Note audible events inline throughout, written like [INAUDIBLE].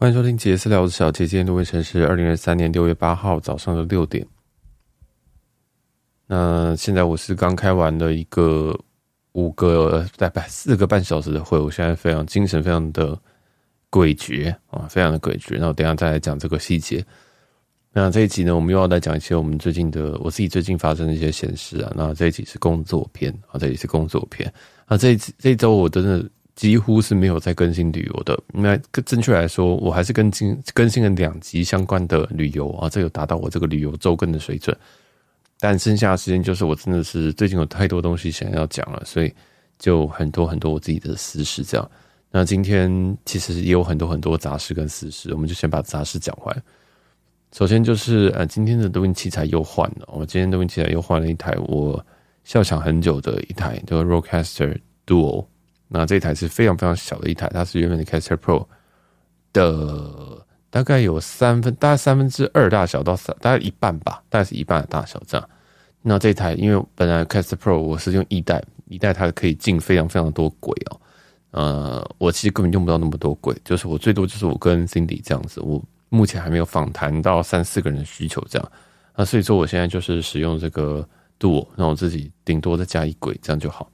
欢迎收听杰私聊，我是小杰。今天录音时间是二零二三年六月八号早上的六点。那现在我是刚开完了一个五个大概四个半小时的会，我现在非常精神，非常的诡谲啊，非常的诡谲。那我等下再来讲这个细节。那这一集呢，我们又要来讲一些我们最近的，我自己最近发生的一些闲事啊。那这一集是工作篇啊，这一集是工作篇啊。这一这一周我真的。几乎是没有在更新旅游的，那更正确来说，我还是更新更新了两集相关的旅游啊，这有达到我这个旅游周更的水准。但剩下的时间就是我真的是最近有太多东西想要讲了，所以就很多很多我自己的私事这样。那今天其实也有很多很多杂事跟私事，我们就先把杂事讲完。首先就是呃，今天的录音器材又换了，我今天录音器材又换了一台我笑想很久的一台，叫 Rodecaster Duo。那这一台是非常非常小的一台，它是原本的 Cast Pro 的大概有三分，大概三分之二大小到三，大概一半吧，大概是一半的大小这样。那这一台因为本来 Cast Pro 我是用一代，一代它可以进非常非常多轨哦。呃，我其实根本用不到那么多轨，就是我最多就是我跟 Cindy 这样子，我目前还没有访谈到三四个人的需求这样。那所以说我现在就是使用这个 Duo，那我自己顶多再加一轨这样就好。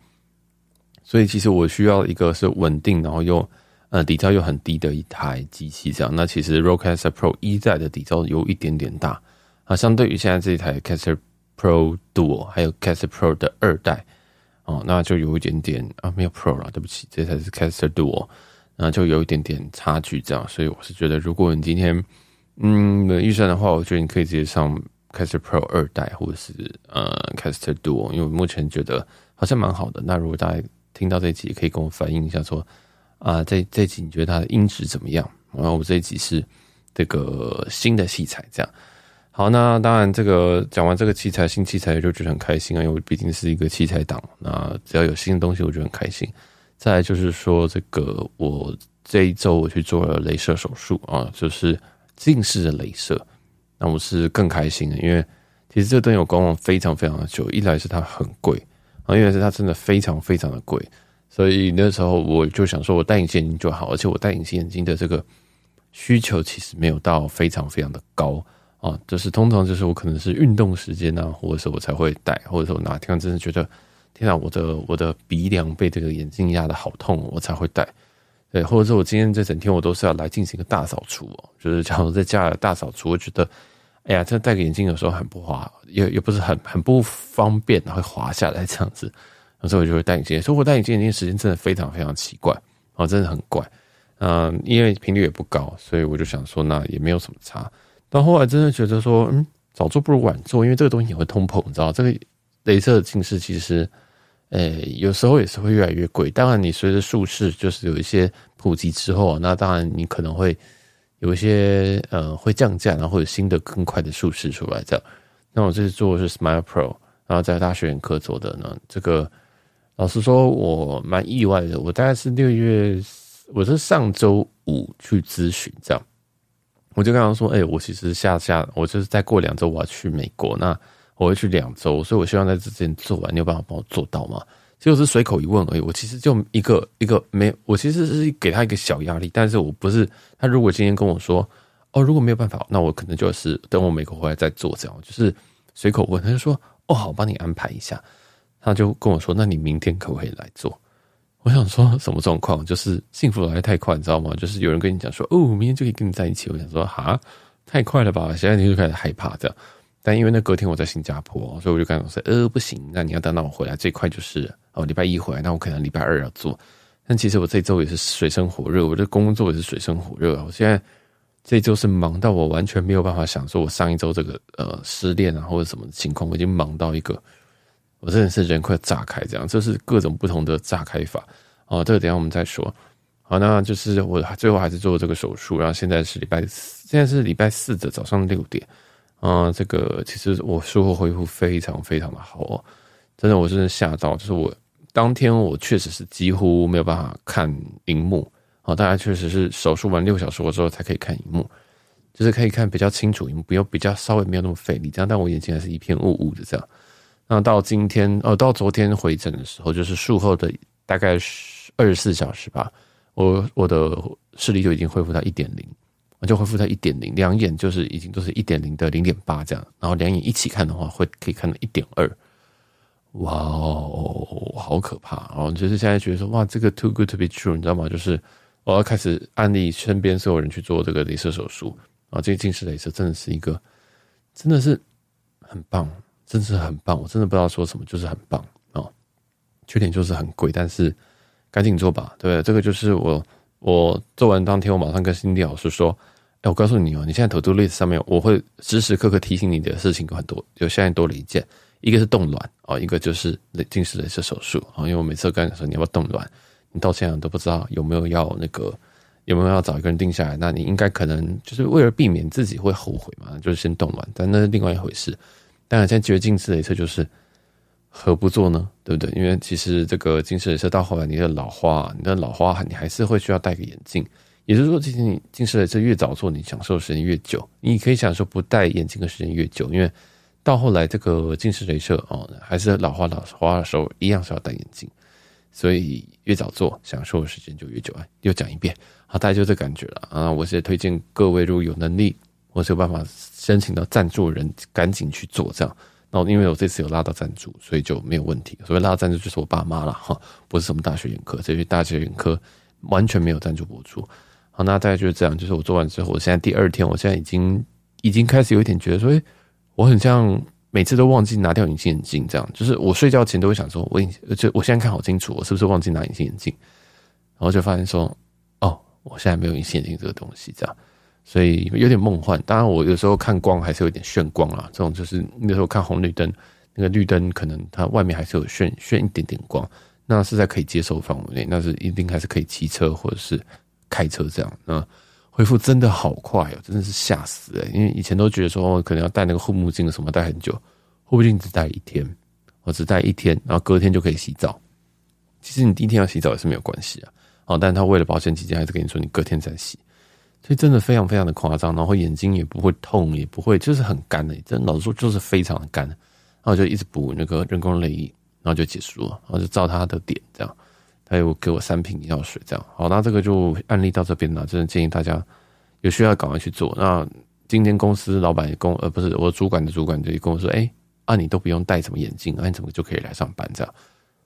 所以其实我需要一个是稳定，然后又呃底噪又很低的一台机器，这样。那其实 Rodecaster Pro 一代的底噪有一点点大啊，相对于现在这一台 Caster Pro Duo 还有 Caster Pro 的二代哦，那就有一点点啊没有 Pro 了，对不起，这台是 Caster Duo，那就有一点点差距这样。所以我是觉得，如果你今天嗯预算的话，我觉得你可以直接上 Caster Pro 二代或者是呃 Caster Duo，因为我目前觉得好像蛮好的。那如果大家听到这集，可以跟我反映一下，说啊，这这集你觉得它的音质怎么样？然后我们这一集是这个新的器材，这样。好，那当然这个讲完这个器材，新器材就觉得很开心啊，因为我毕竟是一个器材党。那只要有新的东西，我就很开心。再来就是说，这个我这一周我去做了镭射手术啊，就是近视的镭射。那我是更开心的，因为其实这个灯有观望非常非常的久，一来是它很贵。啊，因为是它真的非常非常的贵，所以那时候我就想说，我戴隐形眼镜就好，而且我戴隐形眼镜的这个需求其实没有到非常非常的高啊，就是通常就是我可能是运动时间啊，或者是我才会戴，或者说我哪天真的觉得天啊，我的我的鼻梁被这个眼镜压得好痛，我才会戴，对，或者说我今天这整天我都是要来进行一个大扫除哦，就是假如在家大扫除，我觉得。哎呀，这戴个眼镜有时候很不滑，也也不是很很不方便，会滑下来这样子。[LAUGHS] 所以我就会戴眼镜，所以我戴眼镜眼镜时间真的非常非常奇怪，哦，真的很怪。嗯，因为频率也不高，所以我就想说，那也没有什么差。到后来真的觉得说，嗯，早做不如晚做，因为这个东西也会通膨，你知道，这个雷射近视其实，诶，有时候也是会越来越贵。当然，你随着术式就是有一些普及之后，那当然你可能会。有一些呃会降价，然后会有新的更快的术式出来这样。那我这次做的是 Smile Pro，然后在大学眼科做的呢。这个老实说，我蛮意外的。我大概是六月，我是上周五去咨询这样，我就跟他说：“哎、我其实下下，我就是再过两周我要去美国，那我会去两周，所以我希望在这之前做完，你有办法帮我做到吗？”就是随口一问而已，我其实就一个一个没，我其实是给他一个小压力，但是我不是他。如果今天跟我说，哦，如果没有办法，那我可能就是等我美国回来再做这样。就是随口问，他就说，哦，好，帮你安排一下。他就跟我说，那你明天可不可以来做？我想说什么状况？就是幸福来得太快，你知道吗？就是有人跟你讲说，哦，明天就可以跟你在一起。我想说，哈，太快了吧？现在你就开始害怕这样。但因为那隔天我在新加坡，所以我就跟他说，呃，不行，那你要等到我回来，这块就是。哦，礼拜一回来，那我可能礼拜二要做。但其实我这周也是水深火热，我的工作也是水深火热。我现在这周是忙到我完全没有办法想说，我上一周这个呃失恋啊或者什么情况，我已经忙到一个，我真的是人快炸开这样。这是各种不同的炸开法哦，这个等下我们再说。好，那就是我最后还是做这个手术，然后现在是礼拜四，现在是礼拜四的早上六点。啊、这个其实我术后恢复非常非常的好哦，真的，我真的吓到，就是我。当天我确实是几乎没有办法看荧幕啊，大家确实是手术完六小时之后才可以看荧幕，就是可以看比较清楚，荧幕不用比较稍微没有那么费力这样，但我眼睛还是一片雾雾的这样。那到今天哦，到昨天回诊的时候，就是术后的大概二十四小时吧，我我的视力就已经恢复到一点零，就恢复在一点零，两眼就是已经都是一点零的零点八这样，然后两眼一起看的话，会可以看到一点二。哇哦，好可怕！哦，就是现在觉得说，哇，这个 too good to be true，你知道吗？就是我要开始安利身边所有人去做这个镭射手术啊！这个近视镭射真的是一个，真的是很棒，真是很棒！我真的不知道说什么，就是很棒啊！缺点就是很贵，但是赶紧做吧，对？这个就是我我做完当天，我马上跟心理老师说，我告诉你哦，你现在 to do list 上面，我会时时刻刻提醒你的事情有很多，就现在多了一件。一个是冻卵哦，一个就是近视雷射手术啊。因为我每次跟你说你要不要冻卵，你到现在都不知道有没有要那个有没有要找一个人定下来，那你应该可能就是为了避免自己会后悔嘛，就是先冻卵。但那是另外一回事。当然，现在觉得近视雷射就是何不做呢？对不对？因为其实这个近视雷射到后来你的老花，你的老花你还是会需要戴个眼镜。也就是说，其实你近视雷射越早做，你享受的时间越久。你可以享受不戴眼镜的时间越久，因为。到后来，这个近视雷射哦，还是老花老花的时候，一样是要戴眼镜，所以越早做，享受的时间就越久。哎，又讲一遍，好，大家就这感觉了啊！我是推荐各位，如果有能力或是有办法申请到赞助人，赶紧去做这样。那因为我这次有拉到赞助，所以就没有问题。所谓拉赞助，就是我爸妈了哈，不是什么大学眼科，这些大学眼科完全没有赞助播出。好，那大概就是这样。就是我做完之后，我现在第二天，我现在已经已经开始有一点觉得说，哎。我很像每次都忘记拿掉隐形眼镜，这样就是我睡觉前都会想说，我隐就我现在看好清楚，我是不是忘记拿隐形眼镜？然后就发现说，哦，我现在没有隐形眼镜这个东西，这样，所以有点梦幻。当然，我有时候看光还是有点眩光啦，这种就是那时候看红绿灯，那个绿灯可能它外面还是有眩眩一点点光，那是在可以接受范围内，那是一定还是可以骑车或者是开车这样，那。恢复真的好快哦，真的是吓死诶，因为以前都觉得说可能要戴那个护目镜什么戴很久，护目镜只戴一天，我只戴一天，然后隔天就可以洗澡。其实你第一天要洗澡也是没有关系啊，哦，但他为了保险起见，还是跟你说你隔天再洗，所以真的非常非常的夸张，然后眼睛也不会痛，也不会就是很干的，真的老实说就是非常的干，然后就一直补那个人工泪液，然后就结束了，然后就照他的点这样。他有给我三瓶药水，这样好，那这个就案例到这边了。真的建议大家有需要赶快去做。那今天公司老板也跟呃不是我主管的主管就跟我说，哎、啊你都不用戴什么眼镜，啊、你怎么就可以来上班这样？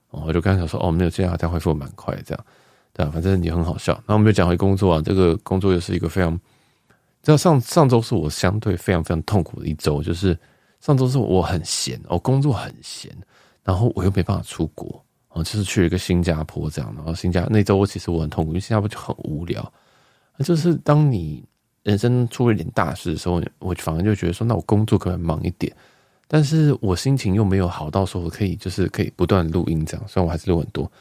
我就刚想说哦没有这样，他恢复蛮快这样，对啊，反正也很好笑。那我们就讲回工作啊，这个工作又是一个非常，知道上上周是我相对非常非常痛苦的一周，就是上周是我很闲，我工作很闲，然后我又没办法出国。哦，就是去了一个新加坡这样，然后新加那周我其实我很痛苦，因为新加坡就很无聊。就是当你人生出了一点大事的时候，我反而就觉得说，那我工作可能忙一点，但是我心情又没有好到说我可以就是可以不断录音这样，虽然我还是录很多，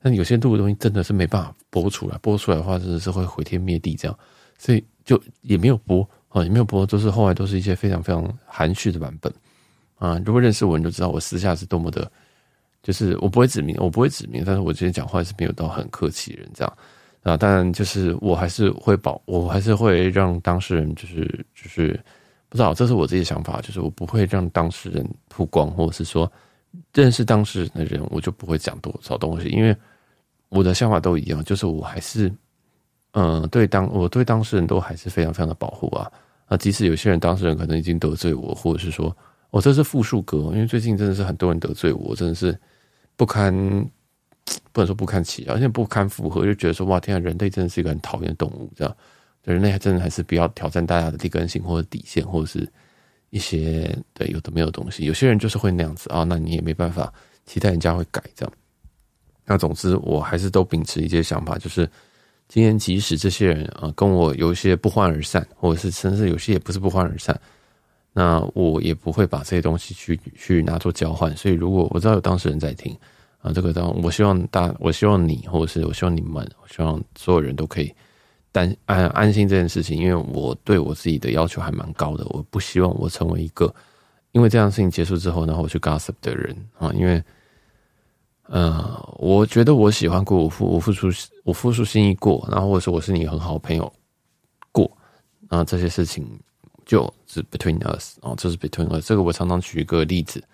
但有些录的东西真的是没办法播出来，播出来的话真的是会毁天灭地这样，所以就也没有播啊，也没有播，都是后来都是一些非常非常含蓄的版本啊。如果认识我，你就知道我私下是多么的。就是我不会指名，我不会指名，但是我今天讲话是没有到很客气人这样啊。当然，就是我还是会保，我还是会让当事人就是就是不知道，这是我自己的想法，就是我不会让当事人曝光，或者是说认识当事人的人，我就不会讲多少东西，因为我的想法都一样，就是我还是嗯，对当我对当事人都还是非常非常的保护啊啊，即使有些人当事人可能已经得罪我，或者是说我这是复数歌，因为最近真的是很多人得罪我，真的是。不堪，[TSK] 不能说不堪其扰，而且不堪负荷，就觉得说哇，天啊，人类真的是一个很讨厌的动物，这样，人类还真的还是不要挑战大家的劣根性或者底线，或者是一些对有的没有东西。有些人就是会那样子啊，那你也没办法期待人家会改这样。那总之，我还是都秉持一些想法，就是今天即使这些人啊跟我有一些不欢而散，或者是甚至有些也不是不欢而散。那我也不会把这些东西去去拿做交换，所以如果我知道有当事人在听啊，这个当我希望大，我希望你，或者是我希望你们，我希望所有人都可以担安安心这件事情，因为我对我自己的要求还蛮高的，我不希望我成为一个因为这样事情结束之后，然后我去 gossip 的人啊，因为呃，我觉得我喜欢过，我付我付出我付出心意过，然后或者说我是你很好的朋友过啊，这些事情。就是 between us 哦，这是 between us。这个我常常举一个例子，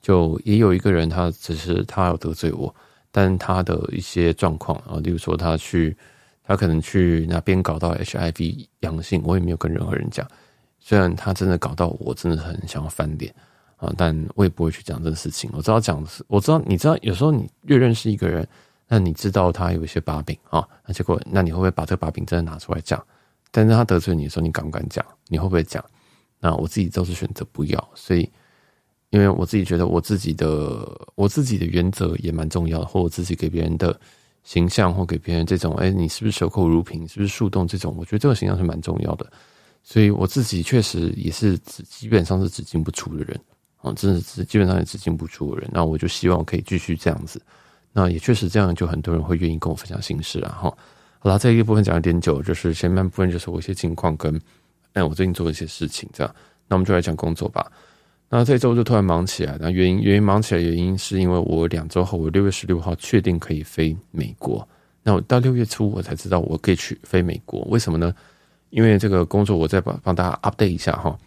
就也有一个人，他只是他要得罪我，但他的一些状况啊，例如说他去他可能去那边搞到 HIV 阳性，我也没有跟任何人讲。虽然他真的搞到我真的很想要翻脸啊，但我也不会去讲这个事情。我知道讲，我知道你知道，有时候你越认识一个人，那你知道他有一些把柄啊，那结果那你会不会把这个把柄真的拿出来讲？但是他得罪你的时候，你敢不敢讲？你会不会讲？那我自己都是选择不要，所以因为我自己觉得我自己的我自己的原则也蛮重要的，或我自己给别人的形象，或给别人这种，哎，你是不是守口如瓶，是不是树洞这种，我觉得这个形象是蛮重要的。所以我自己确实也是只基本上是只进不出的人啊，真的是基本上也只进不出的人。那我就希望可以继续这样子。那也确实这样，就很多人会愿意跟我分享心事了哈。好了，这一个部分讲了点久，就是前半部分就是我一些近况跟哎我最近做的一些事情这样。那我们就来讲工作吧。那这周就突然忙起来，那原因原因忙起来原因是因为我两周后，我六月十六号确定可以飞美国。那我到六月初我才知道我可以去飞美国，为什么呢？因为这个工作，我再帮帮大家 update 一下哈。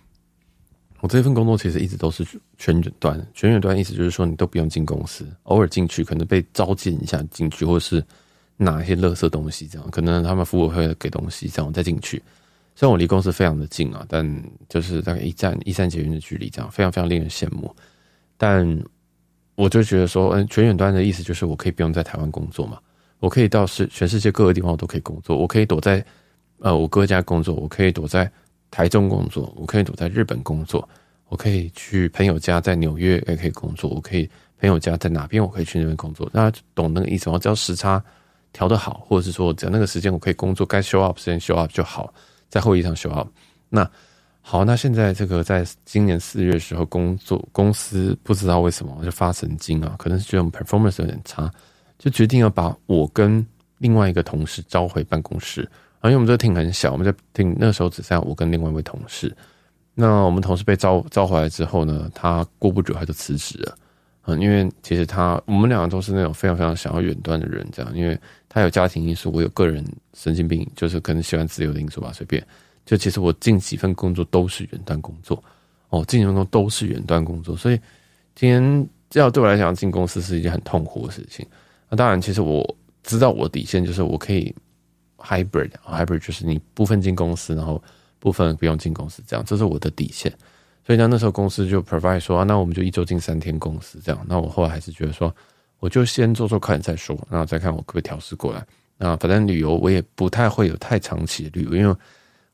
我这份工作其实一直都是全远端，全远端意思就是说你都不用进公司，偶尔进去可能被召见一下进去，或者是拿一些垃圾东西这样，可能他们服务会给东西这样我再进去。虽然我离公司非常的近啊，但就是大概一站一站捷运的距离这样，非常非常令人羡慕。但我就觉得说，嗯，全远端的意思就是我可以不用在台湾工作嘛，我可以到世全世界各个地方我都可以工作，我可以躲在。呃，我哥家工作，我可以躲在台中工作，我可以躲在日本工作，我可以去朋友家在纽约也可以工作，我可以朋友家在哪边，我可以去那边工作。大家懂那个意思吗？只要时差调得好，或者是说只要那个时间我可以工作，该 show up 时间 show up 就好，在会议上 show up。那好，那现在这个在今年四月的时候，工作公司不知道为什么就发神经啊，可能是觉得我们 performance 有点差，就决定要把我跟另外一个同事召回办公室。啊，因为我们这个 team 很小，我们这 team 那时候只剩下我跟另外一位同事。那我们同事被召召回来之后呢，他过不久他就辞职了。嗯，因为其实他我们两个都是那种非常非常想要远端的人，这样，因为他有家庭因素，我有个人神经病，就是可能喜欢自由的因素吧，随便。就其实我近几份工作都是远端工作，哦，近几份工作都是远端工作，所以今天这样对我来讲进公司是一件很痛苦的事情。那当然，其实我知道我的底线就是我可以。hybrid，hybrid 就是你部分进公司，然后部分不用进公司，这样，这是我的底线。所以呢，那时候公司就 provide 说，那我们就一周进三天公司这样。那我后来还是觉得说，我就先做做看再说，然后再看我可不可以调试过来。那反正旅游我也不太会有太长期的旅游，因为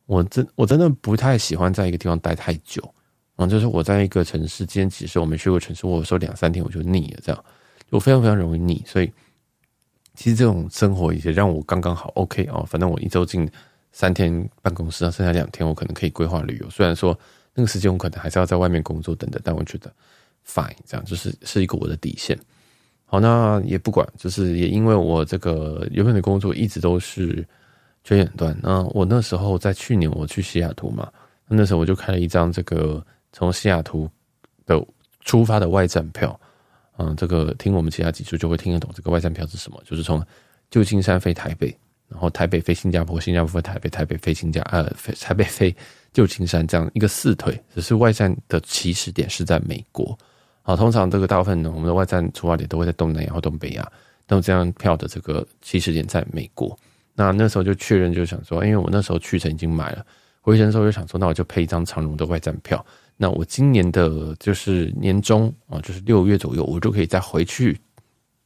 我真我真的不太喜欢在一个地方待太久啊。就是我在一个城市，今天其实我没去过城市，我有时候两三天我就腻了，这样就非常非常容易腻，所以。其实这种生活也让我刚刚好 OK 哦，反正我一周进三天办公室，剩下两天我可能可以规划旅游。虽然说那个时间我可能还是要在外面工作等等，但我觉得 fine，这样就是是一个我的底线。好，那也不管，就是也因为我这个原本的工作一直都是全远端。那我那时候在去年我去西雅图嘛，那时候我就开了一张这个从西雅图的出发的外站票。嗯，这个听我们其他几处就会听得懂。这个外站票是什么？就是从旧金山飞台北，然后台北飞新加坡，新加坡飞台北，台北飞新加呃，飞台北飞旧金山这样一个四腿。只是外站的起始点是在美国。好，通常这个大部分呢，我们的外站出发点都会在东南亚或东北亚。那么这样票的这个起始点在美国。那那时候就确认，就想说，因为我那时候去程已经买了，回程的时候就想说，那我就配一张长荣的外站票。那我今年的就是年终啊，就是六月左右，我就可以再回去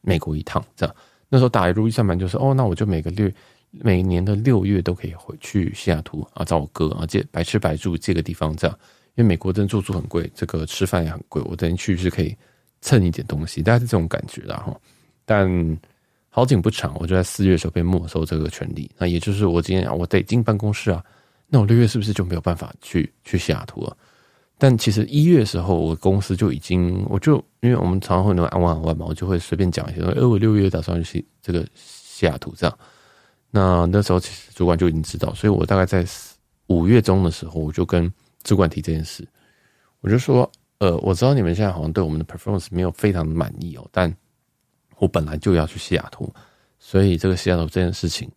美国一趟。这样那时候打一如意算盘，就是哦，那我就每个月每年的六月都可以回去西雅图啊，找我哥啊，借白吃白住借个地方这样。因为美国真的住宿很贵，这个吃饭也很贵，我等于去是可以蹭一点东西，大概是这种感觉啦哈。但好景不长，我就在四月的时候被没收这个权利。那也就是我今天啊，我得进办公室啊，那我六月是不是就没有办法去去西雅图了？但其实一月时候，我公司就已经，我就因为我们常常会那种安安玩嘛，我就会随便讲一些，说，哎，我六月打算去这个西雅图这样。那那时候其实主管就已经知道，所以我大概在五月中的时候，我就跟主管提这件事，我就说，呃，我知道你们现在好像对我们的 performance 没有非常满意哦，但我本来就要去西雅图，所以这个西雅图这件事情，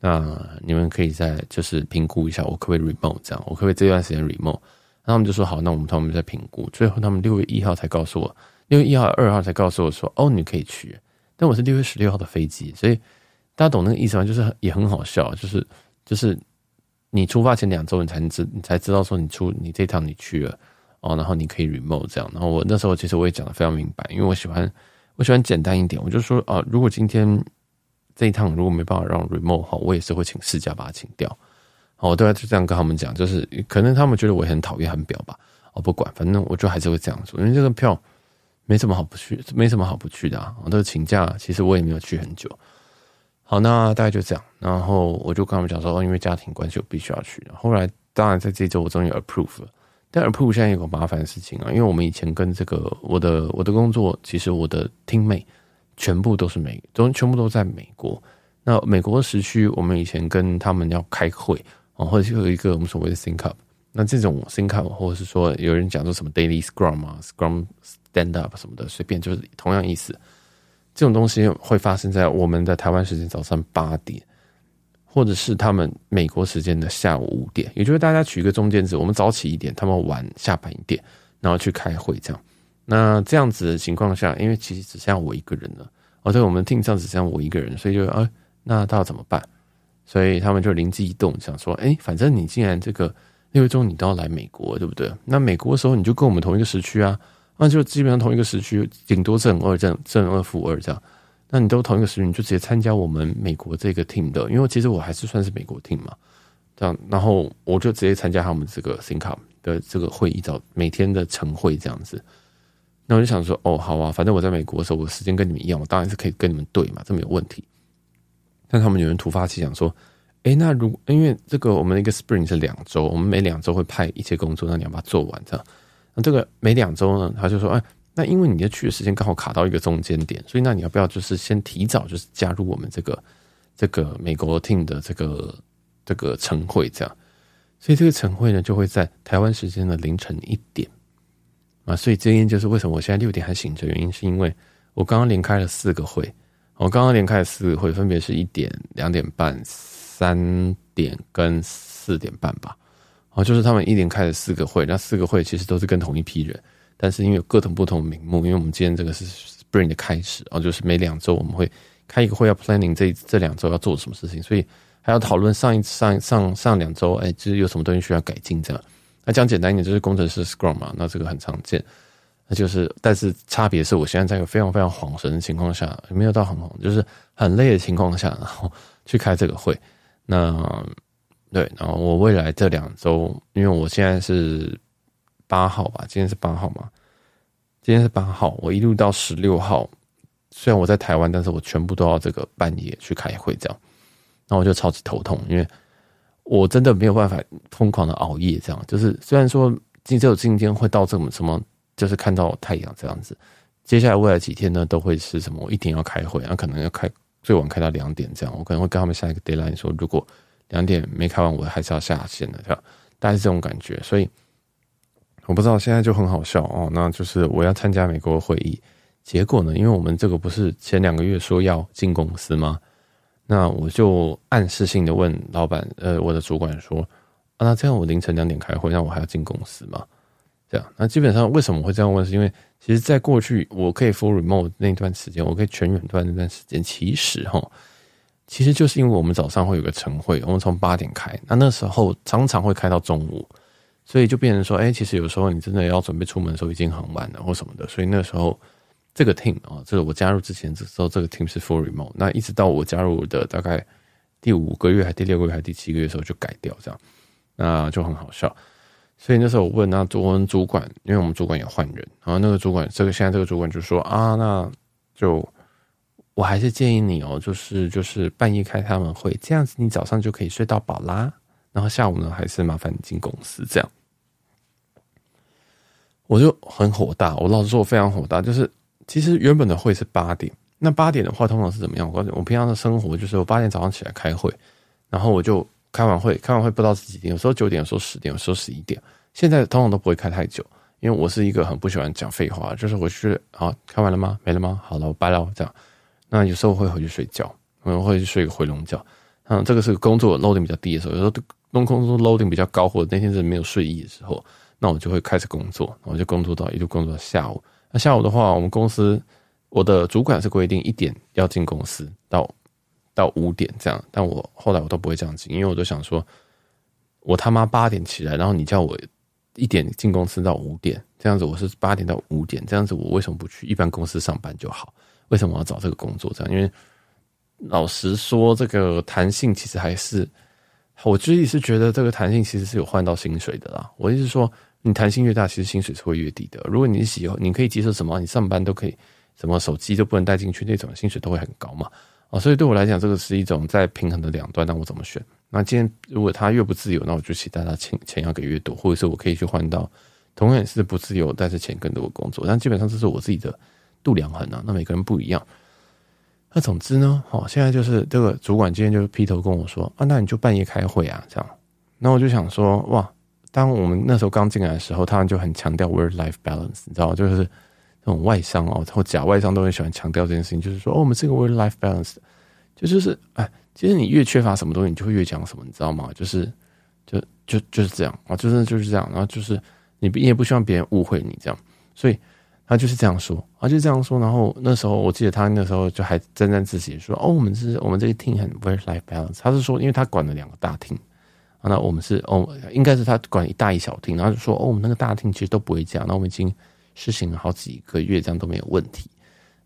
那你们可以再就是评估一下，我可不可以 remote 这样，我可不可以这段时间 remote。然后他们就说好，那我们他们在评估。最后他们六月一号才告诉我，六月一号、二号才告诉我说，哦，你可以去。但我是六月十六号的飞机，所以大家懂那个意思吗？就是也很好笑，就是就是你出发前两周，你才能知你才知道说你出你这趟你去了哦，然后你可以 remote 这样。然后我那时候其实我也讲得非常明白，因为我喜欢我喜欢简单一点，我就说啊，如果今天这一趟如果没办法让 remote 好，我也是会请事假把它请掉。哦，我都要就这样跟他们讲，就是可能他们觉得我很讨厌很表吧。哦，不管，反正我就还是会这样说，因为这个票没什么好不去，没什么好不去的啊。我这个请假，其实我也没有去很久。好，那大概就这样。然后我就跟他们讲说，哦，因为家庭关系，我必须要去。后来，当然在这周我终于 approve 了。但 approve 现在有个麻烦事情啊，因为我们以前跟这个我的我的工作，其实我的 teammate 全部都是美，都全部都在美国。那美国时区，我们以前跟他们要开会啊。或者有一个我们所谓的 think up，那这种 think up，或者是说有人讲说什么 daily scrum 啊，scrum stand up 什么的，随便就是同样意思。这种东西会发生在我们的台湾时间早上八点，或者是他们美国时间的下午五点，也就是大家取一个中间值，我们早起一点，他们晚下班一点，然后去开会这样。那这样子的情况下，因为其实只剩下我一个人了，哦，对，我们 team 上只剩下我一个人，所以就啊，那他要怎么办？所以他们就灵机一动，想说：“哎，反正你既然这个六月中你都要来美国，对不对？那美国的时候你就跟我们同一个时区啊，那就基本上同一个时区，顶多正二正正二负二这样。那你都同一个时区，你就直接参加我们美国这个 team 的，因为其实我还是算是美国 team 嘛。这样，然后我就直接参加他们这个 ThinkUp 的这个会议，找每天的晨会这样子。那我就想说，哦，好啊，反正我在美国的时候，我时间跟你们一样，我当然是可以跟你们对嘛，这没有问题。”但他们有人突发奇想说：“哎，那如因为这个我们的一个 spring 是两周，我们每两周会派一些工作，那你要把它做完，这样。那这个每两周呢，他就说：哎，那因为你的去的时间刚好卡到一个中间点，所以那你要不要就是先提早就是加入我们这个这个美国 team 的这个这个晨会这样？所以这个晨会呢，就会在台湾时间的凌晨一点啊。所以这因就是为什么我现在六点还醒着，原因是因为我刚刚连开了四个会。”我刚刚连开了四个会，分别是一点、两点半、三点跟四点半吧。哦，就是他们一连开了四个会，那四个会其实都是跟同一批人，但是因为有各种不同名目，因为我们今天这个是 Spring 的开始，哦，就是每两周我们会开一个会，要 planning 这这两周要做什么事情，所以还要讨论上一上上上两周，哎，就是有什么东西需要改进这样。那讲简单一点，就是工程师 Scrum 嘛，那这个很常见。那就是，但是差别是我现在在一个非常非常恍神的情况下，没有到很慌，就是很累的情况下，然后去开这个会。那对，然后我未来这两周，因为我现在是八号吧，今天是八号嘛，今天是八号，我一路到十六号，虽然我在台湾，但是我全部都要这个半夜去开会这样，那我就超级头痛，因为我真的没有办法疯狂的熬夜这样，就是虽然说今只有今天会到这么什么。就是看到太阳这样子，接下来未来几天呢，都会是什么？我一点要开会，然后可能要开最晚开到两点这样，我可能会跟他们下一个 deadline 说，如果两点没开完，我还是要下线的，这样大概是这种感觉。所以我不知道现在就很好笑哦，那就是我要参加美国会议，结果呢，因为我们这个不是前两个月说要进公司吗？那我就暗示性的问老板，呃，我的主管说，啊，那这样我凌晨两点开会，那我还要进公司吗？这样，那基本上为什么会这样问？是因为其实，在过去我可以 full remote 那段时间，我可以全远端那段时间，其实哈，其实就是因为我们早上会有个晨会，我们从八点开，那那时候常常会开到中午，所以就变成说，哎，其实有时候你真的要准备出门的时候已经很晚了或什么的，所以那时候这个 team 啊，这个我加入之前的时候，这个 team 是 full remote，那一直到我加入的大概第五个月还第六个月还第七个月的时候就改掉这样，那就很好笑。所以那时候我问那我们主管，因为我们主管也换人，然后那个主管，这个现在这个主管就说啊，那就我还是建议你哦，就是就是半夜开他们会，这样子你早上就可以睡到饱啦，然后下午呢还是麻烦你进公司这样。我就很火大，我老实说我非常火大，就是其实原本的会是八点，那八点的话通常是怎么样？我我平常的生活就是我八点早上起来开会，然后我就。开完会，开完会不知道是几点，有时候九点，有时候十点，有时候十一点。现在通常都不会开太久，因为我是一个很不喜欢讲废话，就是回去好开完了吗？没了吗？好了，我拜了这样。那有时候会回去睡觉，可能会去睡个回笼觉。嗯，这个是工作 loading 比较低的时候，有时候弄工作 loading 比较高，或者那天是没有睡意的时候，那我就会开始工作，我就工作到一路工作到下午。那下午的话，我们公司我的主管是规定一点要进公司到。到五点这样，但我后来我都不会这样进，因为我都想说，我他妈八点起来，然后你叫我一点进公司到五点，这样子我是八点到五点，这样子我为什么不去一般公司上班就好？为什么要找这个工作？这样，因为老实说，这个弹性其实还是，我自己是觉得这个弹性其实是有换到薪水的啦。我意思是说，你弹性越大，其实薪水是会越低的。如果你喜欢，你可以接受什么？你上班都可以，什么手机都不能带进去那种，薪水都会很高嘛。啊，所以对我来讲，这个是一种在平衡的两端，那我怎么选？那今天如果他越不自由，那我就期待他钱钱要给越多，或者是我可以去换到同样是不自由但是钱更多的工作。但基本上这是我自己的度量衡啊。那每个人不一样。那总之呢，好，现在就是这个主管今天就劈头跟我说啊，那你就半夜开会啊，这样。那我就想说，哇，当我们那时候刚进来的时候，他们就很强调 work-life balance，你知道，就是。那种外商哦，或假外商都很喜欢强调这件事情，就是说，哦，我们这个 work-life balance，就就是，哎，其实你越缺乏什么东西，你就会越讲什么，你知道吗？就是，就就就是这样啊，就是就是这样，然后就是你也不希望别人误会你这样，所以他就是这样说，他就这样说。然后那时候我记得他那时候就还沾沾自喜说，哦，我们是我们这个厅很 work-life balance。他是说，因为他管了两个大厅那我们是哦，应该是他管一大一小厅然后就说，哦，我们那个大厅其实都不会这样，那我们已经。实行了好几个月，这样都没有问题。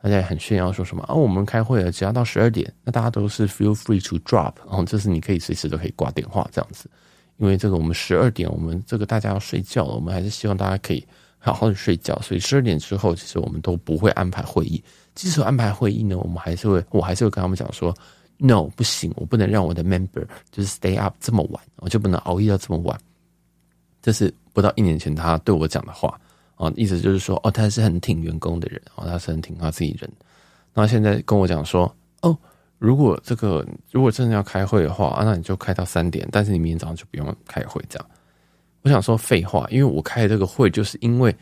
大家也很炫耀说什么？哦，我们开会了，只要到十二点，那大家都是 feel free to drop，然后就是你可以随时都可以挂电话这样子。因为这个我们十二点，我们这个大家要睡觉了，我们还是希望大家可以好好的睡觉。所以十二点之后，其实我们都不会安排会议。即使安排会议呢，我们还是会，我还是会跟他们讲说，no，不行，我不能让我的 member 就是 stay up 这么晚，我就不能熬夜到这么晚。这是不到一年前他对我讲的话。哦，意思就是说，哦，他是很挺员工的人，哦，他是很挺他自己人。那现在跟我讲说，哦，如果这个如果真的要开会的话，啊，那你就开到三点，但是你明天早上就不用开会，这样。我想说废话，因为我开这个会，就是因为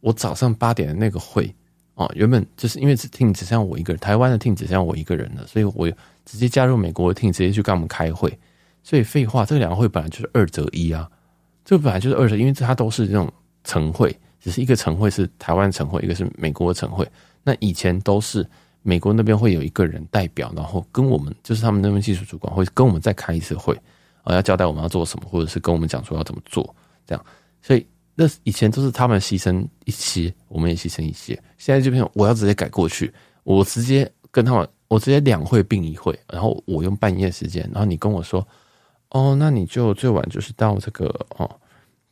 我早上八点的那个会，哦，原本就是因为只听只剩我一个人，台湾的听只剩我一个人了，所以我直接加入美国的听直接去跟他们开会。所以废话，这两个会本来就是二择一啊，这本来就是二择，因为它都是这种晨会。只是一个晨会是台湾晨会，一个是美国的晨会。那以前都是美国那边会有一个人代表，然后跟我们就是他们那边技术主管会跟我们再开一次会，啊，要交代我们要做什么，或者是跟我们讲说要怎么做，这样。所以那以前都是他们牺牲一些，我们也牺牲一些。现在这边我要直接改过去，我直接跟他们，我直接两会并一会，然后我用半夜时间，然后你跟我说，哦，那你就最晚就是到这个哦，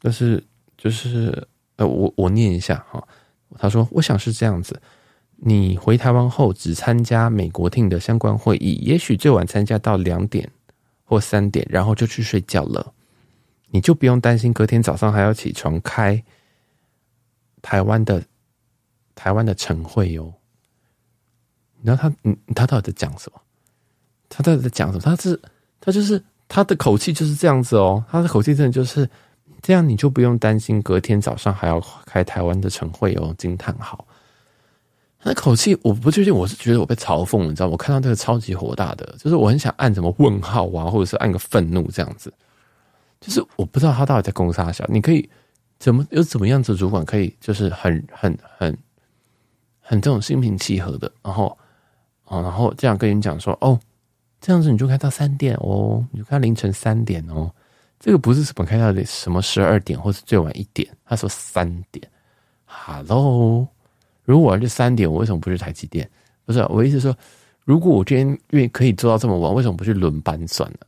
就是就是。呃，我我念一下哈，他说：“我想是这样子，你回台湾后只参加美国 team 的相关会议，也许最晚参加到两点或三点，然后就去睡觉了，你就不用担心隔天早上还要起床开台湾的台湾的晨会哟。”你知道他，嗯，他到底在讲什么？他到底在讲什么？他是他就是他的口气就是这样子哦，他的口气真的就是。这样你就不用担心隔天早上还要开台湾的晨会哦！惊叹号，他的口气我不确定，我是觉得我被嘲讽，你知道？我看到这个超级火大的，就是我很想按什么问号啊，或者是按个愤怒这样子。就是我不知道他到底在攻啥小，你可以怎么有怎么样子主管可以就是很很很很这种心平气和的，然后啊，然后这样跟你讲说哦，这样子你就开到三点哦，你就开到凌晨三点哦。这个不是什么开到的什么十二点或是最晚一点，他说三点。Hello，如果我要去三点，我为什么不去台积电？不是，我意思说，如果我今天愿意可以做到这么晚，为什么不去轮班算了？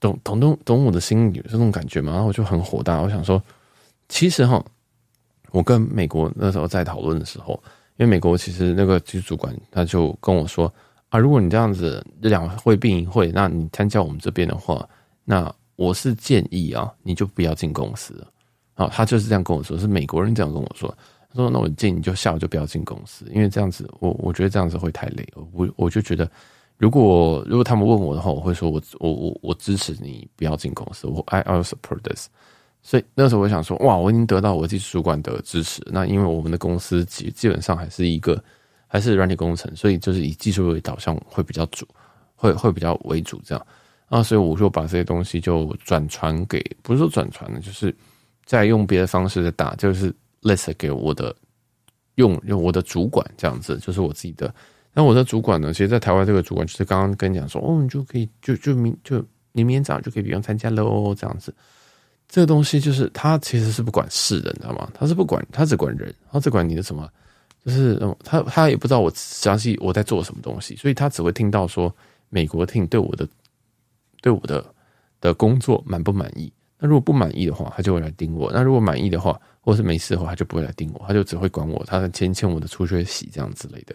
懂懂懂懂我的心里这种感觉吗？然后我就很火大，我想说，其实哈，我跟美国那时候在讨论的时候，因为美国其实那个技术主管他就跟我说啊，如果你这样子两会并一会，那你参加我们这边的话，那。我是建议啊，你就不要进公司了。啊，他就是这样跟我说，是美国人这样跟我说。他说：“那我建议你就下午就不要进公司，因为这样子，我我觉得这样子会太累。我我就觉得，如果如果他们问我的话，我会说我我我我支持你不要进公司。我 I I support this。所以那时候我想说，哇，我已经得到我技术主管的支持。那因为我们的公司基基本上还是一个还是软体工程，所以就是以技术为导向会比较主，会会比较为主这样。”啊，所以我就把这些东西就转传给，不是说转传的，就是再用别的方式的打，就是 list 给我的用用我的主管这样子，就是我自己的那我的主管呢，其实，在台湾这个主管就是刚刚跟你讲说，哦，你就可以就就明就你明天早上就可以不用参加喽，这样子。这个东西就是他其实是不管事的，你知道吗？他是不管，他只管人，他只管你的什么，就是他他也不知道我详细我在做什么东西，所以他只会听到说美国 team 对我的对我的的工作满不满意。那如果不满意的话，他就会来盯我；那如果满意的话，或是没事的话，他就不会来盯我，他就只会管我，他欠欠我的出缺席这样之类的。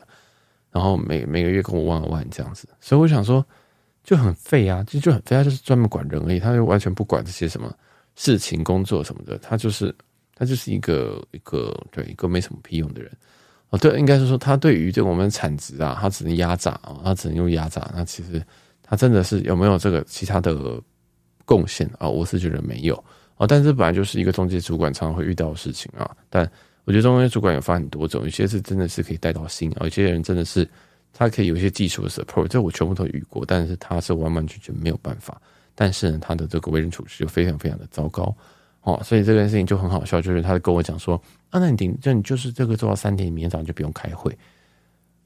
然后每每个月跟我万万这样子，所以我想说就很废啊，就就很废，他就是专门管人而已，他就完全不管这些什么事情、工作什么的，他就是他就是一个一个对一个没什么屁用的人哦。对，应该是说他对于这我们产值啊，他只能压榨啊，他只能用压榨。那其实他真的是有没有这个其他的贡献啊？我是觉得没有啊。但是本来就是一个中介主管常常会遇到的事情啊，但。我觉得中间主管有分很多种，有些是真的是可以带到心，有些人真的是他可以有一些技术的 support，这我全部都遇过，但是他是完完全全没有办法。但是呢，他的这个为人处事就非常非常的糟糕哦，所以这件事情就很好笑，就是他跟我讲说啊，那你顶，就你就是这个做到三点，你明天早上就不用开会。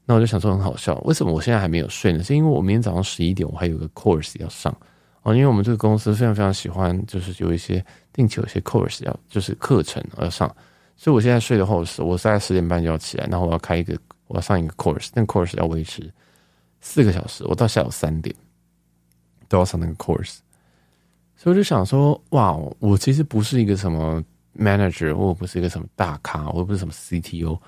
那我就想说很好笑，为什么我现在还没有睡呢？是因为我明天早上十一点我还有个 course 要上哦，因为我们这个公司非常非常喜欢，就是有一些定期有一些 course 要就是课程要上。所以我现在睡的后是，我大概十点半就要起来，然后我要开一个，我要上一个 course，那个 course 要维持四个小时，我到下午三点都要上那个 course。所以我就想说，哇，我其实不是一个什么 manager，或不是一个什么大咖，我又不是什么 CTO，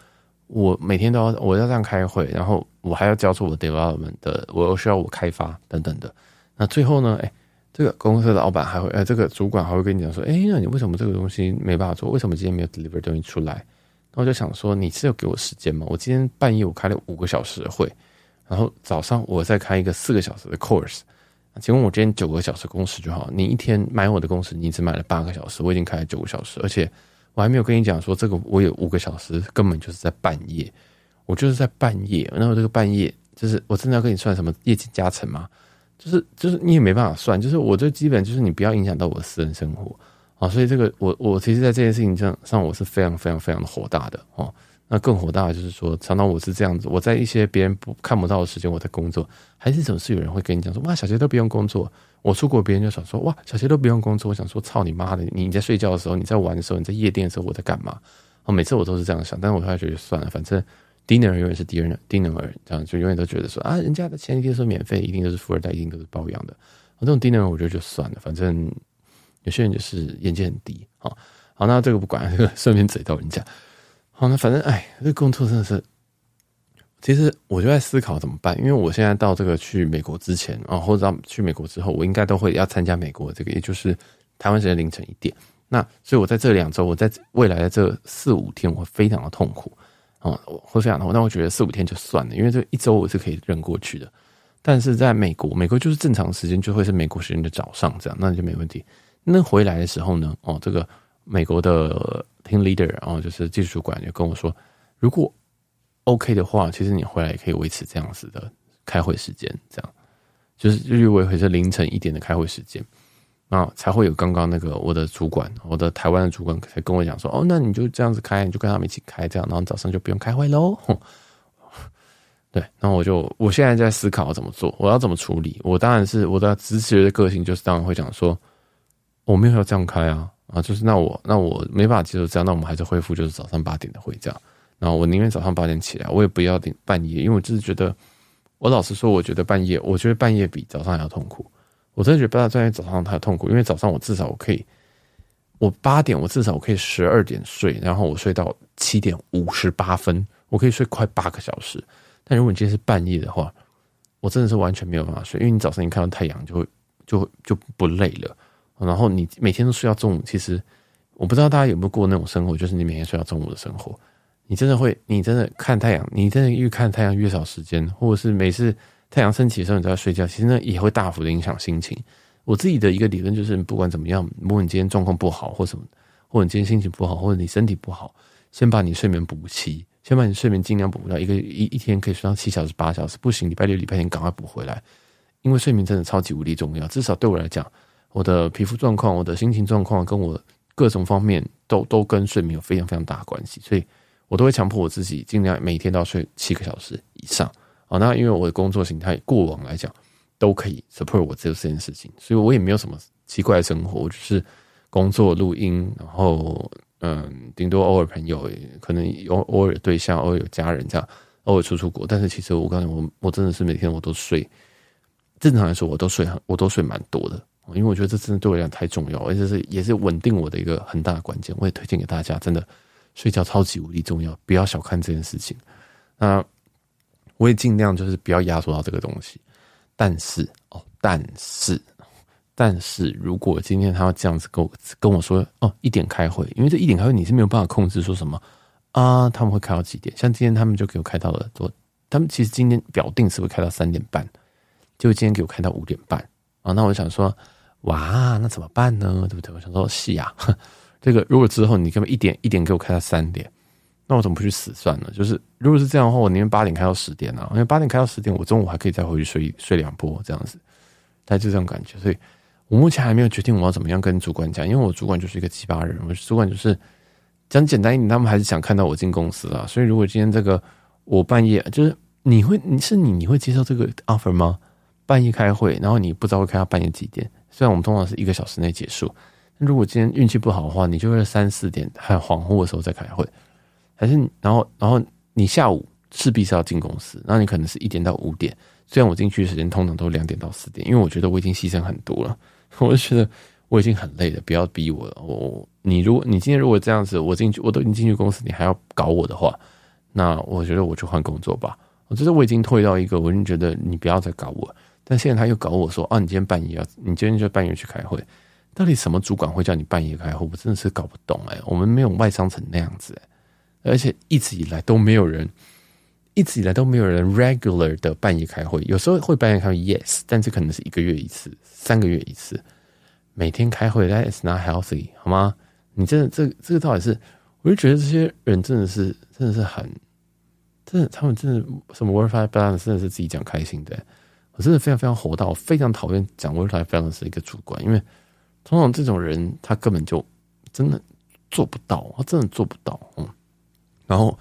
我每天都要我要这样开会，然后我还要交出我的 development 的，我又需要我开发等等的。那最后呢，哎。这个公司的老板还会，呃，这个主管还会跟你讲说，哎，那你为什么这个东西没办法做？为什么今天没有 deliver 东西出来？那我就想说，你是有给我时间吗？我今天半夜我开了五个小时的会，然后早上我再开一个四个小时的 course。请问我今天九个小时工时就好，你一天买我的工时，你只买了八个小时，我已经开了九个小时，而且我还没有跟你讲说，这个我有五个小时根本就是在半夜，我就是在半夜，然后这个半夜就是我真的要跟你算什么业绩加成吗？就是就是你也没办法算，就是我这基本就是你不要影响到我的私人生活啊，所以这个我我其实，在这件事情上上我是非常非常非常的火大的哦。那更火大的就是说，常常我是这样子，我在一些别人不看不到的时间我在工作，还是总是有人会跟你讲说哇，小杰都不用工作。我出国，别人就想说哇，小杰都不用工作。我想说操你妈的，你在睡觉的时候，你在玩的时候，你在夜店的时候，我在干嘛？哦，每次我都是这样想，但是我后来觉得算了，反正。Dinner 永远是 dinner，dinner 这样就永远都觉得说啊，人家的前提是免费，一定都是富二代，一定都是包养的。啊这种 dinner 我觉得就算了，反正有些人就是眼界很低。好，好，那这个不管，这个顺便嘴到人家。好，那反正哎，这个工作真的是，其实我就在思考怎么办，因为我现在到这个去美国之前啊，或者到去美国之后，我应该都会要参加美国这个，也就是台湾时间凌晨一点。那所以我在这两周，我在未来的这四五天，我非常的痛苦。哦，我会非常的，但我觉得四五天就算了，因为这一周我是可以忍过去的。但是在美国，美国就是正常时间就会是美国时间的早上，这样那就没问题。那回来的时候呢，哦，这个美国的 team leader，哦，就是技术主管就跟我说，如果 OK 的话，其实你回来也可以维持这样子的开会时间，这样就是就是维持凌晨一点的开会时间。啊，才会有刚刚那个我的主管，我的台湾的主管才跟我讲说，哦，那你就这样子开，你就跟他们一起开，这样，然后早上就不用开会喽。[LAUGHS] 对，然后我就我现在在思考怎么做，我要怎么处理。我当然是我的直觉的个性，就是当然会讲说，我没有要这样开啊，啊，就是那我那我没办法接受这样，那我们还是恢复就是早上八点的会这样。然后我宁愿早上八点起来，我也不要点半夜，因为我就是觉得，我老实说，我觉得半夜，我觉得半夜比早上还要痛苦。我真的觉得不知道在早上太痛苦，因为早上我至少我可以，我八点我至少我可以十二点睡，然后我睡到七点五十八分，我可以睡快八个小时。但如果你今天是半夜的话，我真的是完全没有办法睡，因为你早上一看到太阳就会就就不累了，然后你每天都睡到中午。其实我不知道大家有没有过那种生活，就是你每天睡到中午的生活，你真的会，你真的看太阳，你真的越看太阳越少时间，或者是每次。太阳升起的时候，你都在睡觉，其实呢也会大幅的影响心情。我自己的一个理论就是，不管怎么样，如果你今天状况不好，或什么，或者你今天心情不好，或者你身体不好，先把你睡眠补齐，先把你睡眠尽量补到一个一一天可以睡到七小时、八小时，不行，礼拜六、礼拜天赶快补回来，因为睡眠真的超级无敌重要。至少对我来讲，我的皮肤状况、我的心情状况，跟我各种方面都都跟睡眠有非常非常大的关系，所以我都会强迫我自己尽量每天都要睡七个小时以上。好，那因为我的工作形态过往来讲都可以 support 我这这件事情，所以我也没有什么奇怪的生活，我就是工作录音，然后嗯，顶多偶尔朋友可能有偶尔对象，偶尔有家人这样，偶尔出出国。但是其实我刚才我我真的是每天我都睡，正常来说我都睡很我都睡蛮多的，因为我觉得这真的对我来讲太重要，而且是也是稳定我的一个很大的关键。我也推荐给大家，真的睡觉超级无敌重要，不要小看这件事情。那我也尽量就是不要压缩到这个东西，但是哦，但是，但是如果今天他要这样子跟我跟我说哦，一点开会，因为这一点开会你是没有办法控制说什么啊，他们会开到几点？像今天他们就给我开到了多，他们其实今天表定是会开到三点半，就今天给我开到五点半啊。那我想说，哇，那怎么办呢？对不对？我想说，是呀，[LAUGHS] 这个如果之后你根本一点一点给我开到三点。那我怎么不去死算了？就是如果是这样的话，我宁愿八点开到十点啊，因为八点开到十点，我中午还可以再回去睡睡两波这样子，大概就这种感觉。所以我目前还没有决定我要怎么样跟主管讲，因为我主管就是一个奇葩人，我主管就是讲简单一点，他们还是想看到我进公司啊。所以如果今天这个我半夜就是你会你是你你会接受这个 offer 吗？半夜开会，然后你不知道会开到半夜几点？虽然我们通常是一个小时内结束，但如果今天运气不好的话，你就会三四点还恍惚的时候再开会。还是然后然后你下午势必是要进公司，然后你可能是一点到五点。虽然我进去的时间通常都两点到四点，因为我觉得我已经牺牲很多了，[LAUGHS] 我就觉得我已经很累了，不要逼我了。我你如果你今天如果这样子，我进去我都已经进去公司，你还要搞我的话，那我觉得我就换工作吧。我觉得我已经退到一个，我已经觉得你不要再搞我。但现在他又搞我说啊，你今天半夜要，你今天就半夜去开会，到底什么主管会叫你半夜开会？我真的是搞不懂哎、我们没有外商成那样子哎、而且一直以来都没有人，一直以来都没有人 regular 的半夜开会，有时候会半夜开会，yes，但是可能是一个月一次，三个月一次，每天开会，that is not healthy，好吗？你真的这这个到底是，我就觉得这些人真的是真的是很，真的他们真的什么 work-life balance 真的是自己讲开心的，我真的非常非常火大，我非常讨厌讲 work-life balance 的一个主管，因为通常这种人他根本就真的做不到，他真的做不到，嗯。然后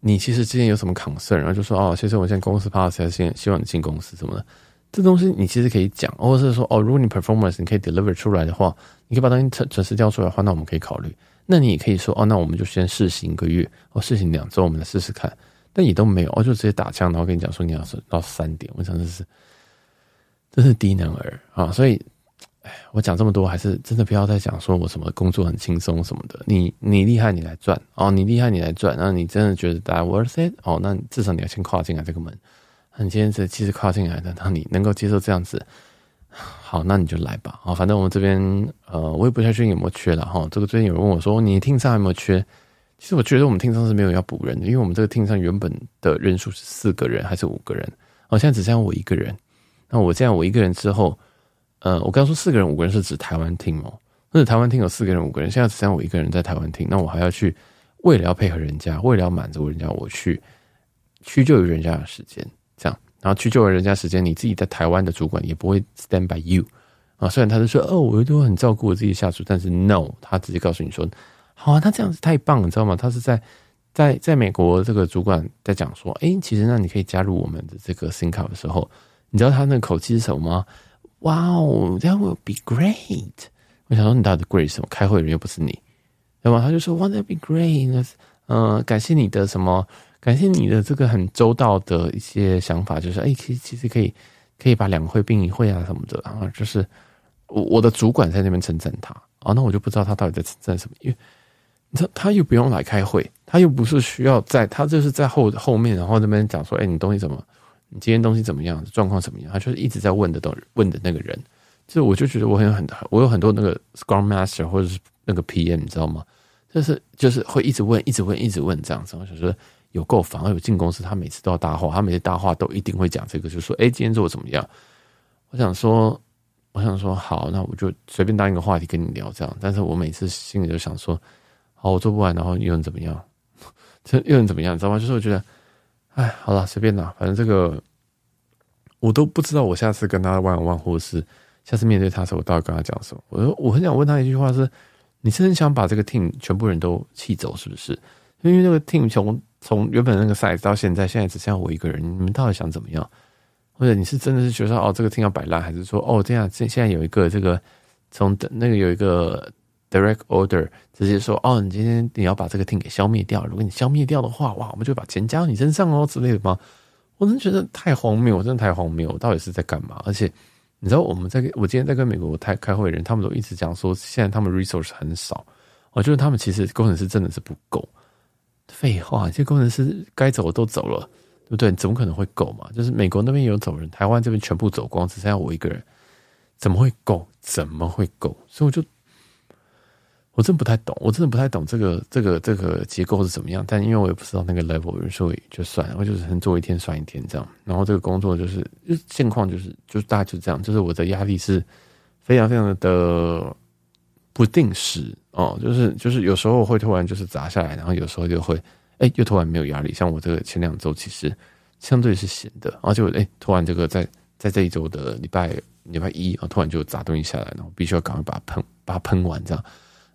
你其实之前有什么 concern，然后就说哦，其实我现在公司 pass 还是希望你进公司什么的，这东西你其实可以讲，或者是说哦，如果你 performance 你可以 deliver 出来的话，你可以把东西准准时交出来的话，那我们可以考虑。那你也可以说哦，那我们就先试行一个月，或试行两周，我们来试试看。但也都没有，哦就直接打枪，然后跟你讲说你要是到三点，我想这是这是低能儿啊，所以。我讲这么多，还是真的不要再讲说我什么工作很轻松什么的。你你厉害，你来赚哦！你厉害，你来赚。那你真的觉得大家 worth it 哦？那至少你要先跨进来这个门。那你今天是其实跨进来的，那你能够接受这样子，好，那你就来吧。啊，反正我们这边呃，我也不太确定有没有缺了哈。这个最近有人问我说，你听上有没有缺？其实我觉得我们听上是没有要补人的，因为我们这个听上原本的人数是四个人还是五个人？哦，现在只剩下我一个人。那我这样我一个人之后。呃，我刚说四个人、五个人是指台湾 team 哦，那台湾 team 有四个人、五个人，现在只剩我一个人在台湾 team，那我还要去，为了要配合人家，为了要满足人家，我去屈就于人家的时间，这样，然后屈就于人家时间，你自己在台湾的主管也不会 stand by you 啊，虽然他就说哦，我都很照顾我自己下属，但是 no，他直接告诉你说，好啊，他这样子太棒，你知道吗？他是在在在美国这个主管在讲说，哎，其实那你可以加入我们的这个 ThinkUp 的时候，你知道他那口气是什么吗？哇哦，That will be great！我想说，你到底 great 什么？开会的人又不是你，对吗？他就说，Wow, that be great！嗯、感谢你的什么？感谢你的这个很周到的一些想法，就是哎，其实其实可以可以把两会并一会啊什么的啊。就是我我的主管在那边称赞他啊，那我就不知道他到底在称赞什么，因为你知道他又不用来开会，他又不是需要在，他就是在后后面，然后那边讲说，哎，你东西怎么？你今天东西怎么样？状况怎么样？他就是一直在问的，都问的那个人，就我就觉得我很有很我有很多那个 Scrum Master 或者是那个 PM，你知道吗？就是就是会一直问，一直问，一直问这样子。我想说有够烦。有进公司，他每次都要搭话，他每次搭话都一定会讲这个，就说：“哎，今天做的怎么样？”我想说，我想说，好，那我就随便当一个话题跟你聊这样。但是我每次心里就想说：“好，我做不完，然后又能怎么样？这 [LAUGHS] 又能怎么样？你知道吗？”就是我觉得。哎，好了，随便啦，反正这个我都不知道。我下次跟他玩玩或者是下次面对他的时候，我到底跟他讲什么？我说我很想问他一句话是：你是很想把这个 team 全部人都气走，是不是？因为这个 team 从从原本那个 size 到现在，现在只剩下我一个人，你们到底想怎么样？或者你是真的是觉得哦，这个 team 要摆烂，还是说哦这样现现在有一个这个从那个有一个 direct order 直接说哦，你今天你要把这个 team 给消灭掉，如果你消灭掉的话，哇，我们就把钱加到你身上哦之类的吗？我真的觉得太荒谬，我真的太荒谬，我到底是在干嘛？而且你知道我们在我今天在跟美国开开会的人，他们都一直讲说，现在他们 resource 很少，我觉得他们其实工程师真的是不够。废话，这工程师该走的都走了，对不对？怎么可能会够嘛？就是美国那边有走人，台湾这边全部走光，只剩下我一个人，怎么会够？怎么会够？所以我就。我真不太懂，我真的不太懂这个这个这个结构是怎么样。但因为我也不知道那个 level，所以就算了，我就是做一天算一天这样。然后这个工作就是现况就是就是大概就这样，就是我的压力是非常非常的不定时哦，就是就是有时候会突然就是砸下来，然后有时候就会哎、又突然没有压力。像我这个前两周其实相对是闲的，而且我哎突然这个在在这一周的礼拜礼拜一啊突然就砸东西下来，然后必须要赶快把它喷把它喷完这样。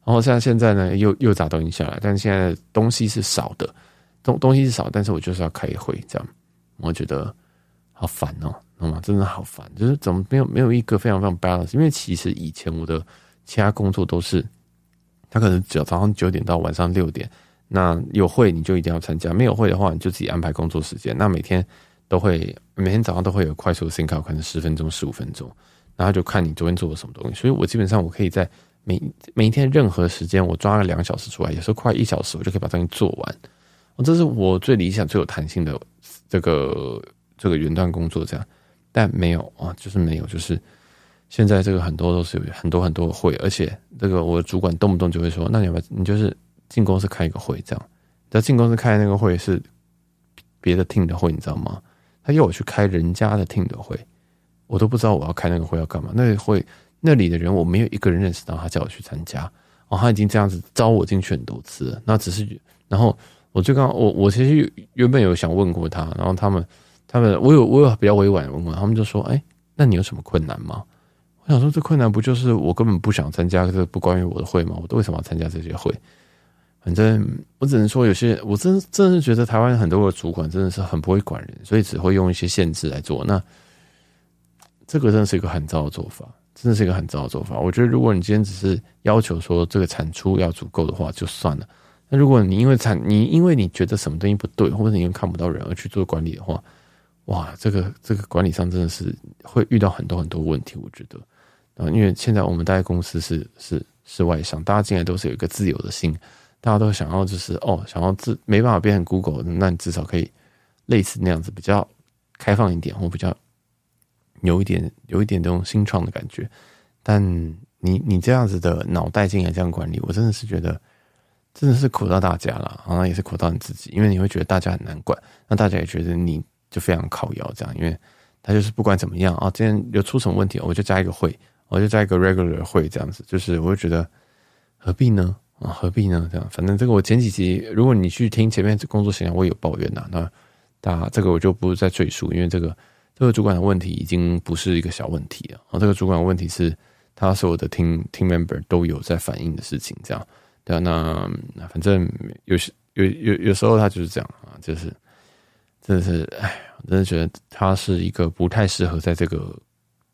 然后像现在呢，又又砸东西下来，但是现在东西是少的，东东西是少，但是我就是要开会，这样我觉得好烦哦，懂吗？真的好烦，就是怎么没有没有一个非常非常 balance？因为其实以前我的其他工作都是，他可能只要早上九点到晚上六点，那有会你就一定要参加，没有会的话你就自己安排工作时间。那每天都会每天早上都会有快速的 sync out，可能十分钟十五分钟，然后就看你昨天做了什么东西。所以我基本上我可以在。每每一天任何时间，我抓了两小时出来，有时候快一小时，我就可以把东西做完。这是我最理想、最有弹性的这个这个远端工作，这样。但没有啊，就是没有，就是现在这个很多都是有很多很多会，而且这个我主管动不动就会说：“那你要你就是进公司开一个会，这样。”在进公司开那个会是别的听的会，你知道吗？他要我去开人家的听的会，我都不知道我要开那个会要干嘛。那个会。那里的人我没有一个人认识到，他叫我去参加，哦，他已经这样子招我进去很多次了。那只是，然后我就刚我我其实原本有想问过他，然后他们他们我有我有比较委婉的问过，他们就说：“哎，那你有什么困难吗？”我想说，这困难不就是我根本不想参加这不关于我的会吗？我都为什么要参加这些会？反正我只能说，有些我真真的是觉得台湾很多的主管真的是很不会管人，所以只会用一些限制来做。那这个真的是一个很糟的做法。真的是一个很糟的做法。我觉得，如果你今天只是要求说这个产出要足够的话，就算了。那如果你因为产，你因为你觉得什么东西不对，或者你因为看不到人而去做管理的话，哇，这个这个管理上真的是会遇到很多很多问题。我觉得，啊，因为现在我们待在公司是是是外商，大家进来都是有一个自由的心，大家都想要就是哦，想要自没办法变成 Google，那你至少可以类似那样子比较开放一点，或比较。有一点，有一点这种新创的感觉，但你你这样子的脑袋进来这样管理，我真的是觉得真的是苦到大家了，好像也是苦到你自己，因为你会觉得大家很难管，那大家也觉得你就非常靠腰这样，因为他就是不管怎么样啊，今天有出什么问题，我就加一个会，我就加一个 regular 会这样子，就是我就觉得何必呢啊，何必呢这样，反正这个我前几集如果你去听前面工作闲聊，我有抱怨呐，那大家这个我就不再赘述，因为这个。这个主管的问题已经不是一个小问题了。啊，这个主管的问题是他所有的 team team member 都有在反映的事情，这样对啊。那那反正有时有有有时候他就是这样啊，就是真的是哎，我真的觉得他是一个不太适合在这个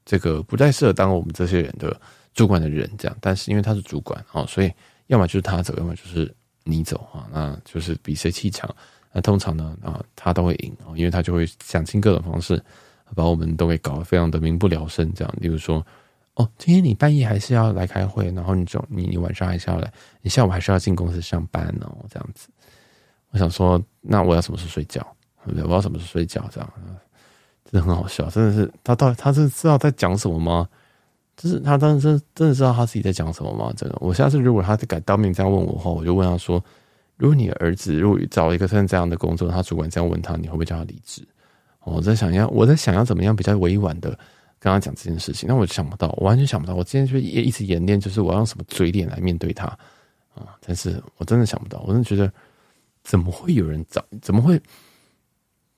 这个不太适合当我们这些人的主管的人，这样。但是因为他是主管啊，所以要么就是他走，要么就是你走啊，那就是比谁气场。那通常呢啊，他都会赢啊，因为他就会想尽各种方式。把我们都给搞得非常的民不聊生，这样，例如说，哦，今天你半夜还是要来开会，然后你就你你晚上还是要来，你下午还是要进公司上班哦，这样子。我想说，那我要什么时候睡觉？我要什么时候睡觉？这样，真的很好笑，真的是他到底他是知道在讲什么吗？就是他当时真的知道他自己在讲什么吗？真的，我下次如果他敢当面这样问我的话，我就问他说：如果你儿子如果找一个像这样的工作，他主管这样问他，你会不会叫他离职？我在想要，我在想要怎么样比较委婉的跟他讲这件事情，那我就想不到，我完全想不到。我今天就也一直演练，就是我要用什么嘴脸来面对他啊！但是我真的想不到，我真的觉得怎么会有人找？怎么会？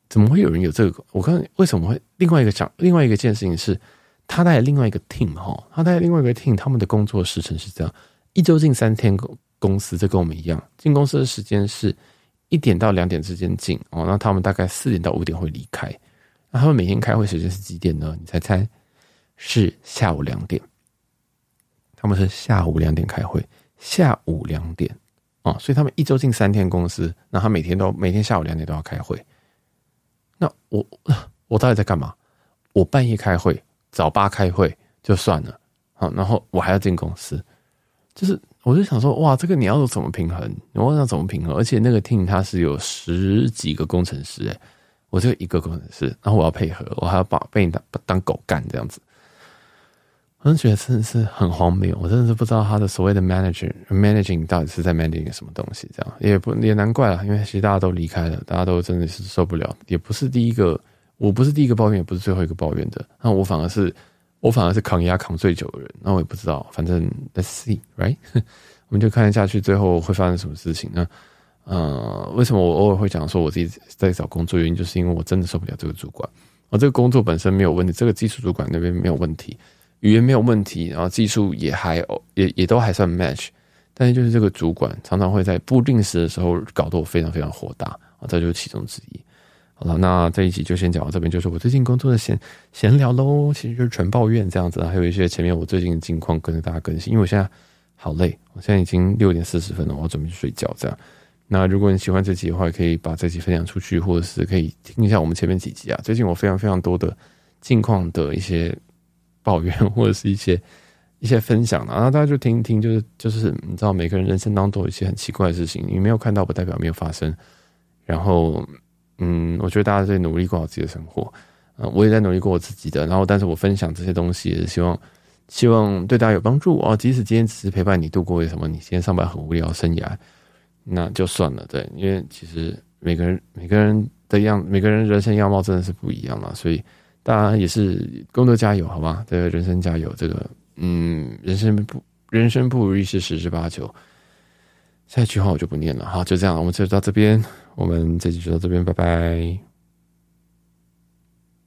怎么会有人有这个？我看为什么会另外一个讲另外一个件事情是，他带另外一个 team 哈，他带另外一个 team，他们的工作时程是这样：一周进三天公公司，这跟我们一样，进公司的时间是一点到两点之间进哦，那他们大概四点到五点会离开。那他们每天开会时间是几点呢？你猜猜？是下午两点。他们是下午两点开会，下午两点啊，所以他们一周进三天公司，那他每天都每天下午两点都要开会。那我我到底在干嘛？我半夜开会，早八开会就算了，好，然后我还要进公司，就是我就想说，哇，这个你要怎么平衡？你要怎么平衡？而且那个 team 它是有十几个工程师，诶，我就一个工程师，然后我要配合，我还要把被你当当狗干这样子。我真的觉得真的是很荒谬，我真的是不知道他的所谓的 manager managing 到底是在 managing 什么东西，这样也不也难怪了，因为其实大家都离开了，大家都真的是受不了，也不是第一个，我不是第一个抱怨，也不是最后一个抱怨的，那我反而是我反而是扛压扛最久的人，那我也不知道，反正 let's see right，[LAUGHS] 我们就看下去最后会发生什么事情那？呃，为什么我偶尔会讲说我自己在找工作，原因就是因为我真的受不了这个主管，而这个工作本身没有问题，这个技术主管那边没有问题。语言没有问题，然后技术也还也也都还算 match，但是就是这个主管常常会在不定时的时候搞得我非常非常火大啊，这就是其中之一。好了，那这一集就先讲到这边，就是我最近工作的闲闲聊喽，其实就是纯抱怨这样子，还有一些前面我最近的近况跟着大家更新，因为我现在好累，我现在已经六点四十分了，我要准备去睡觉这样。那如果你喜欢这集的话，可以把这集分享出去，或者是可以听一下我们前面几集啊，最近我非常非常多的近况的一些。抱怨或者是一些一些分享啊，然后大家就听一听，就是就是你知道，每个人人生当中都有一些很奇怪的事情，你没有看到不代表没有发生。然后，嗯，我觉得大家在努力过好自己的生活，啊，我也在努力过我自己的。然后，但是我分享这些东西也是希望希望对大家有帮助啊。即使今天只是陪伴你度过为什么你今天上班很无聊生涯，那就算了。对，因为其实每个人每个人的样，每个人人生样貌真的是不一样嘛，所以。大家也是工作加油，好吧？这个人生加油，这个嗯，人生不人生不如意事十之八九。下一句话我就不念了，好，就这样，我们就到这边，我们这集就到这边，拜拜。